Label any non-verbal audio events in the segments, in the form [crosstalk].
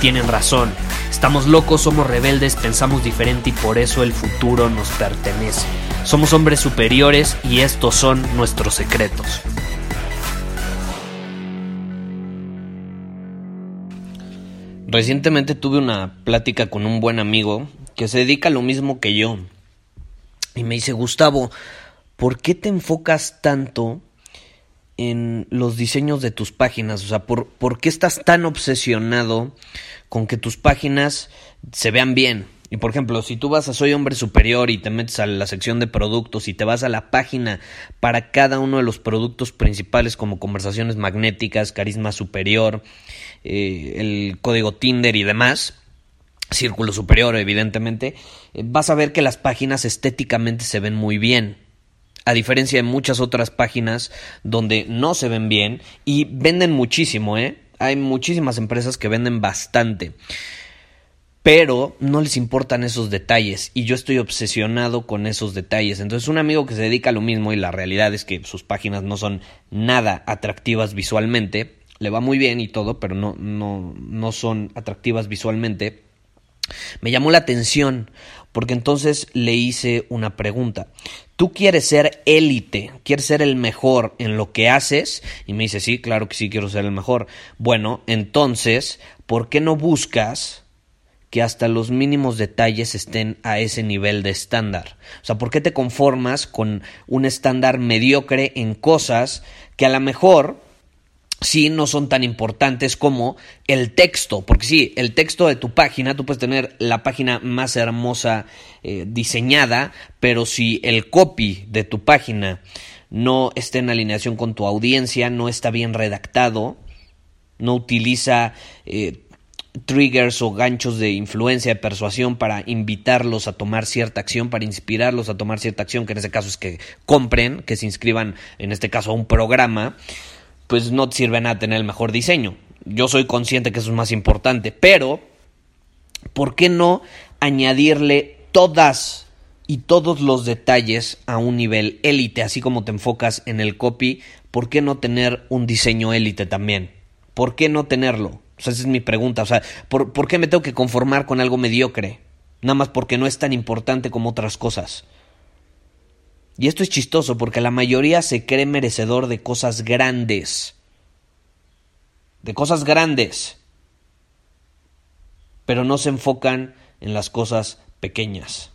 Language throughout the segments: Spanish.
tienen razón. Estamos locos, somos rebeldes, pensamos diferente y por eso el futuro nos pertenece. Somos hombres superiores y estos son nuestros secretos. Recientemente tuve una plática con un buen amigo que se dedica a lo mismo que yo. Y me dice, Gustavo, ¿por qué te enfocas tanto en los diseños de tus páginas? O sea, ¿por, ¿por qué estás tan obsesionado con que tus páginas se vean bien? Y por ejemplo, si tú vas a Soy Hombre Superior y te metes a la sección de productos y te vas a la página para cada uno de los productos principales como conversaciones magnéticas, carisma superior, eh, el código Tinder y demás, círculo superior evidentemente, eh, vas a ver que las páginas estéticamente se ven muy bien. A diferencia de muchas otras páginas donde no se ven bien y venden muchísimo, ¿eh? Hay muchísimas empresas que venden bastante pero no les importan esos detalles y yo estoy obsesionado con esos detalles. Entonces un amigo que se dedica a lo mismo y la realidad es que sus páginas no son nada atractivas visualmente, le va muy bien y todo, pero no, no, no son atractivas visualmente. Me llamó la atención porque entonces le hice una pregunta. ¿Tú quieres ser élite? ¿Quieres ser el mejor en lo que haces? Y me dice, sí, claro que sí quiero ser el mejor. Bueno, entonces, ¿por qué no buscas que hasta los mínimos detalles estén a ese nivel de estándar. O sea, ¿por qué te conformas con un estándar mediocre en cosas que a lo mejor sí no son tan importantes como el texto? Porque sí, el texto de tu página, tú puedes tener la página más hermosa eh, diseñada, pero si el copy de tu página no está en alineación con tu audiencia, no está bien redactado, no utiliza... Eh, triggers o ganchos de influencia, de persuasión para invitarlos a tomar cierta acción, para inspirarlos a tomar cierta acción, que en este caso es que compren, que se inscriban en este caso a un programa, pues no te sirve nada tener el mejor diseño. Yo soy consciente que eso es más importante, pero ¿por qué no añadirle todas y todos los detalles a un nivel élite, así como te enfocas en el copy, ¿por qué no tener un diseño élite también? ¿Por qué no tenerlo? Esa es mi pregunta. O sea, ¿por, ¿por qué me tengo que conformar con algo mediocre? Nada más porque no es tan importante como otras cosas. Y esto es chistoso porque la mayoría se cree merecedor de cosas grandes. De cosas grandes. Pero no se enfocan en las cosas pequeñas.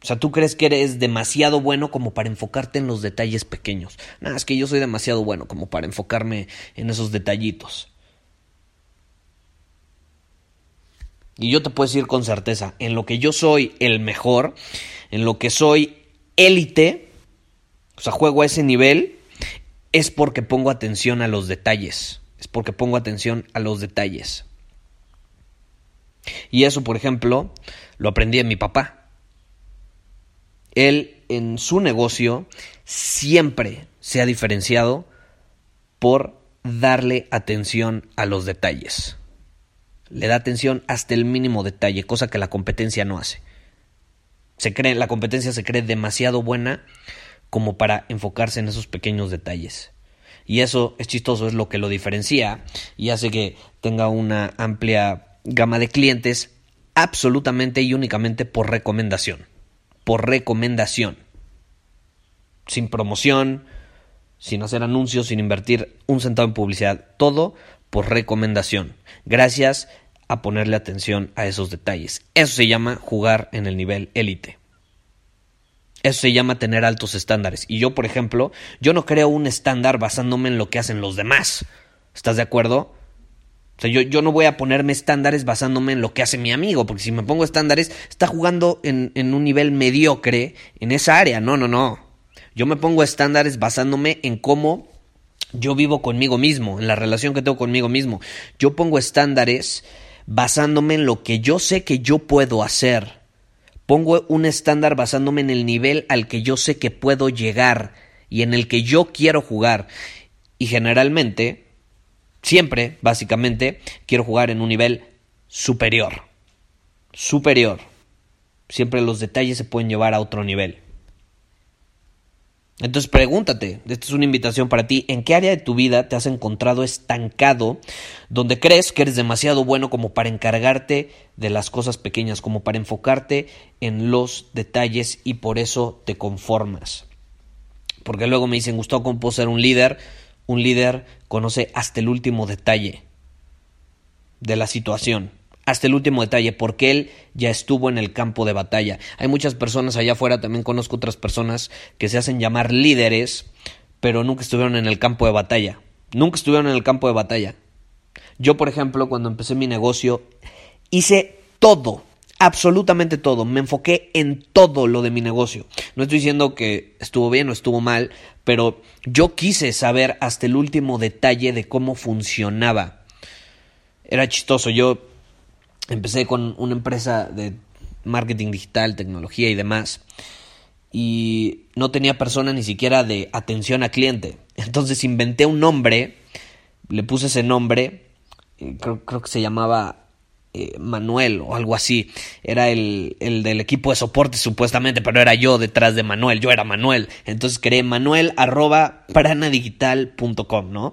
O sea, tú crees que eres demasiado bueno como para enfocarte en los detalles pequeños. Nada, es que yo soy demasiado bueno como para enfocarme en esos detallitos. Y yo te puedo decir con certeza, en lo que yo soy el mejor, en lo que soy élite, o sea, juego a ese nivel, es porque pongo atención a los detalles. Es porque pongo atención a los detalles. Y eso, por ejemplo, lo aprendí de mi papá. Él en su negocio siempre se ha diferenciado por darle atención a los detalles le da atención hasta el mínimo detalle, cosa que la competencia no hace. Se cree, la competencia se cree demasiado buena como para enfocarse en esos pequeños detalles. Y eso es chistoso, es lo que lo diferencia y hace que tenga una amplia gama de clientes absolutamente y únicamente por recomendación. Por recomendación. Sin promoción, sin hacer anuncios, sin invertir un centavo en publicidad. Todo por recomendación. Gracias a ponerle atención a esos detalles. Eso se llama jugar en el nivel élite. Eso se llama tener altos estándares. Y yo, por ejemplo, yo no creo un estándar basándome en lo que hacen los demás. ¿Estás de acuerdo? O sea, yo, yo, no voy a ponerme estándares basándome en lo que hace mi amigo, porque si me pongo estándares, está jugando en, en, un nivel mediocre en esa área. No, no, no. Yo me pongo estándares basándome en cómo yo vivo conmigo mismo, en la relación que tengo conmigo mismo. Yo pongo estándares basándome en lo que yo sé que yo puedo hacer. Pongo un estándar basándome en el nivel al que yo sé que puedo llegar y en el que yo quiero jugar. Y generalmente Siempre, básicamente, quiero jugar en un nivel superior. Superior. Siempre los detalles se pueden llevar a otro nivel. Entonces pregúntate, esta es una invitación para ti, ¿en qué área de tu vida te has encontrado estancado donde crees que eres demasiado bueno como para encargarte de las cosas pequeñas, como para enfocarte en los detalles y por eso te conformas? Porque luego me dicen, Gustavo, ¿cómo puedo ser un líder? Un líder conoce hasta el último detalle de la situación, hasta el último detalle, porque él ya estuvo en el campo de batalla. Hay muchas personas allá afuera, también conozco otras personas que se hacen llamar líderes, pero nunca estuvieron en el campo de batalla. Nunca estuvieron en el campo de batalla. Yo, por ejemplo, cuando empecé mi negocio, hice todo absolutamente todo, me enfoqué en todo lo de mi negocio. No estoy diciendo que estuvo bien o estuvo mal, pero yo quise saber hasta el último detalle de cómo funcionaba. Era chistoso, yo empecé con una empresa de marketing digital, tecnología y demás, y no tenía persona ni siquiera de atención a cliente. [laughs] Entonces inventé un nombre, le puse ese nombre, eh, creo, creo que se llamaba eh, Manuel o algo así. Era el, el, del equipo de soporte supuestamente, pero era yo detrás de Manuel, yo era Manuel. Entonces creé manuel arroba pranadigital.com, ¿no?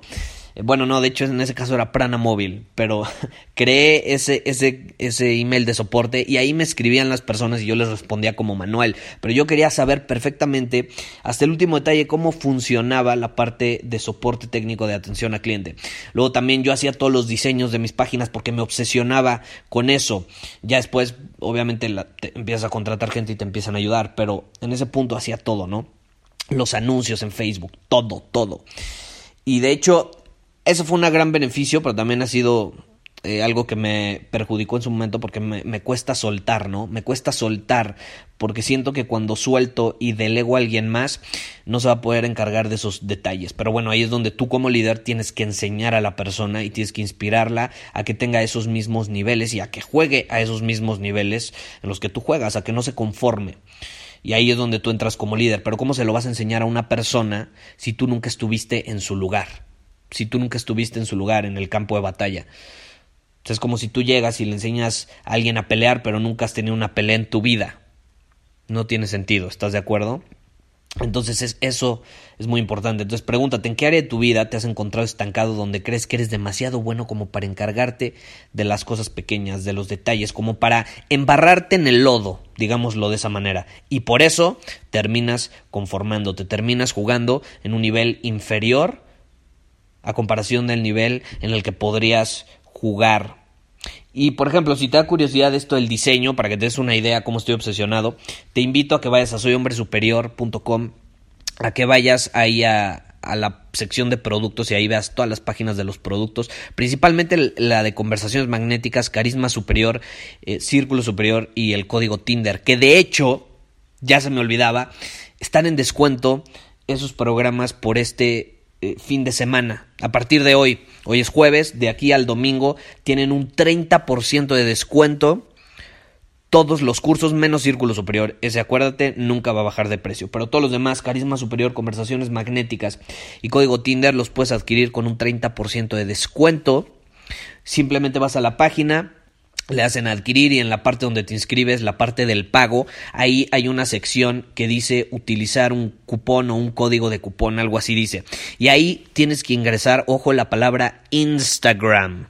Eh, bueno, no, de hecho en ese caso era Prana Móvil, pero [laughs] creé ese, ese, ese email de soporte y ahí me escribían las personas y yo les respondía como manual. Pero yo quería saber perfectamente, hasta el último detalle, cómo funcionaba la parte de soporte técnico de atención al cliente. Luego también yo hacía todos los diseños de mis páginas porque me obsesionaba con eso. Ya después, obviamente, te empiezas a contratar gente y te empiezan a ayudar, pero en ese punto hacía todo, ¿no? Los anuncios en Facebook, todo, todo. Y de hecho, eso fue un gran beneficio, pero también ha sido eh, algo que me perjudicó en su momento porque me, me, cuesta soltar, ¿no? Me cuesta soltar porque siento que cuando suelto y delego a alguien más no se va a poder encargar de esos detalles. Pero bueno, ahí es donde tú como líder tienes que enseñar a la persona y tienes que inspirarla a que tenga esos mismos niveles y a que juegue a esos mismos niveles en los que tú juegas, a que no se conforme. Y ahí es donde tú entras como líder. Pero ¿cómo se lo vas a enseñar a una persona si tú nunca estuviste en su lugar? Si tú nunca estuviste en su lugar, en el campo de batalla. es como si tú llegas y le enseñas a alguien a pelear, pero nunca has tenido una pelea en tu vida. No tiene sentido, ¿estás de acuerdo? Entonces es, eso es muy importante. Entonces pregúntate, ¿en qué área de tu vida te has encontrado estancado donde crees que eres demasiado bueno como para encargarte de las cosas pequeñas, de los detalles, como para embarrarte en el lodo, digámoslo de esa manera? Y por eso terminas conformándote, terminas jugando en un nivel inferior a comparación del nivel en el que podrías jugar. Y por ejemplo, si te da curiosidad esto del diseño, para que te des una idea cómo estoy obsesionado, te invito a que vayas a soyhombresuperior.com, a que vayas ahí a, a la sección de productos y ahí veas todas las páginas de los productos, principalmente la de conversaciones magnéticas, carisma superior, eh, círculo superior y el código Tinder, que de hecho, ya se me olvidaba, están en descuento esos programas por este eh, fin de semana. A partir de hoy, hoy es jueves, de aquí al domingo, tienen un 30% de descuento. Todos los cursos menos Círculo Superior. Ese, acuérdate, nunca va a bajar de precio. Pero todos los demás, Carisma Superior, Conversaciones Magnéticas y Código Tinder, los puedes adquirir con un 30% de descuento. Simplemente vas a la página, le hacen adquirir y en la parte donde te inscribes, la parte del pago, ahí hay una sección que dice utilizar un cupón o un código de cupón, algo así dice. Y ahí tienes que ingresar, ojo, la palabra Instagram.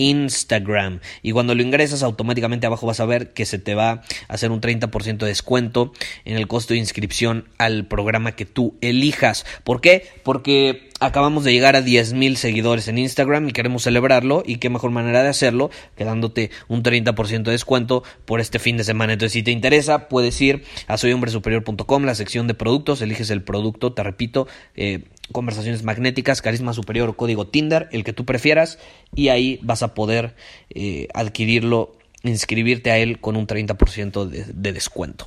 Instagram. Y cuando lo ingresas automáticamente abajo vas a ver que se te va a hacer un 30% de descuento en el costo de inscripción al programa que tú elijas. ¿Por qué? Porque acabamos de llegar a 10.000 seguidores en Instagram y queremos celebrarlo y qué mejor manera de hacerlo que dándote un 30% de descuento por este fin de semana. Entonces si te interesa puedes ir a soyhombresuperior.com, la sección de productos, eliges el producto, te repito, eh, conversaciones magnéticas, carisma superior código Tinder, el que tú prefieras y ahí vas a poder eh, adquirirlo, inscribirte a él con un 30% de, de descuento.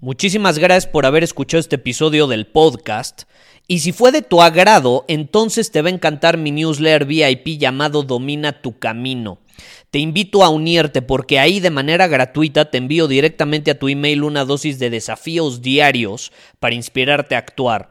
Muchísimas gracias por haber escuchado este episodio del podcast. Y si fue de tu agrado, entonces te va a encantar mi newsletter VIP llamado Domina tu Camino. Te invito a unirte porque ahí de manera gratuita te envío directamente a tu email una dosis de desafíos diarios para inspirarte a actuar.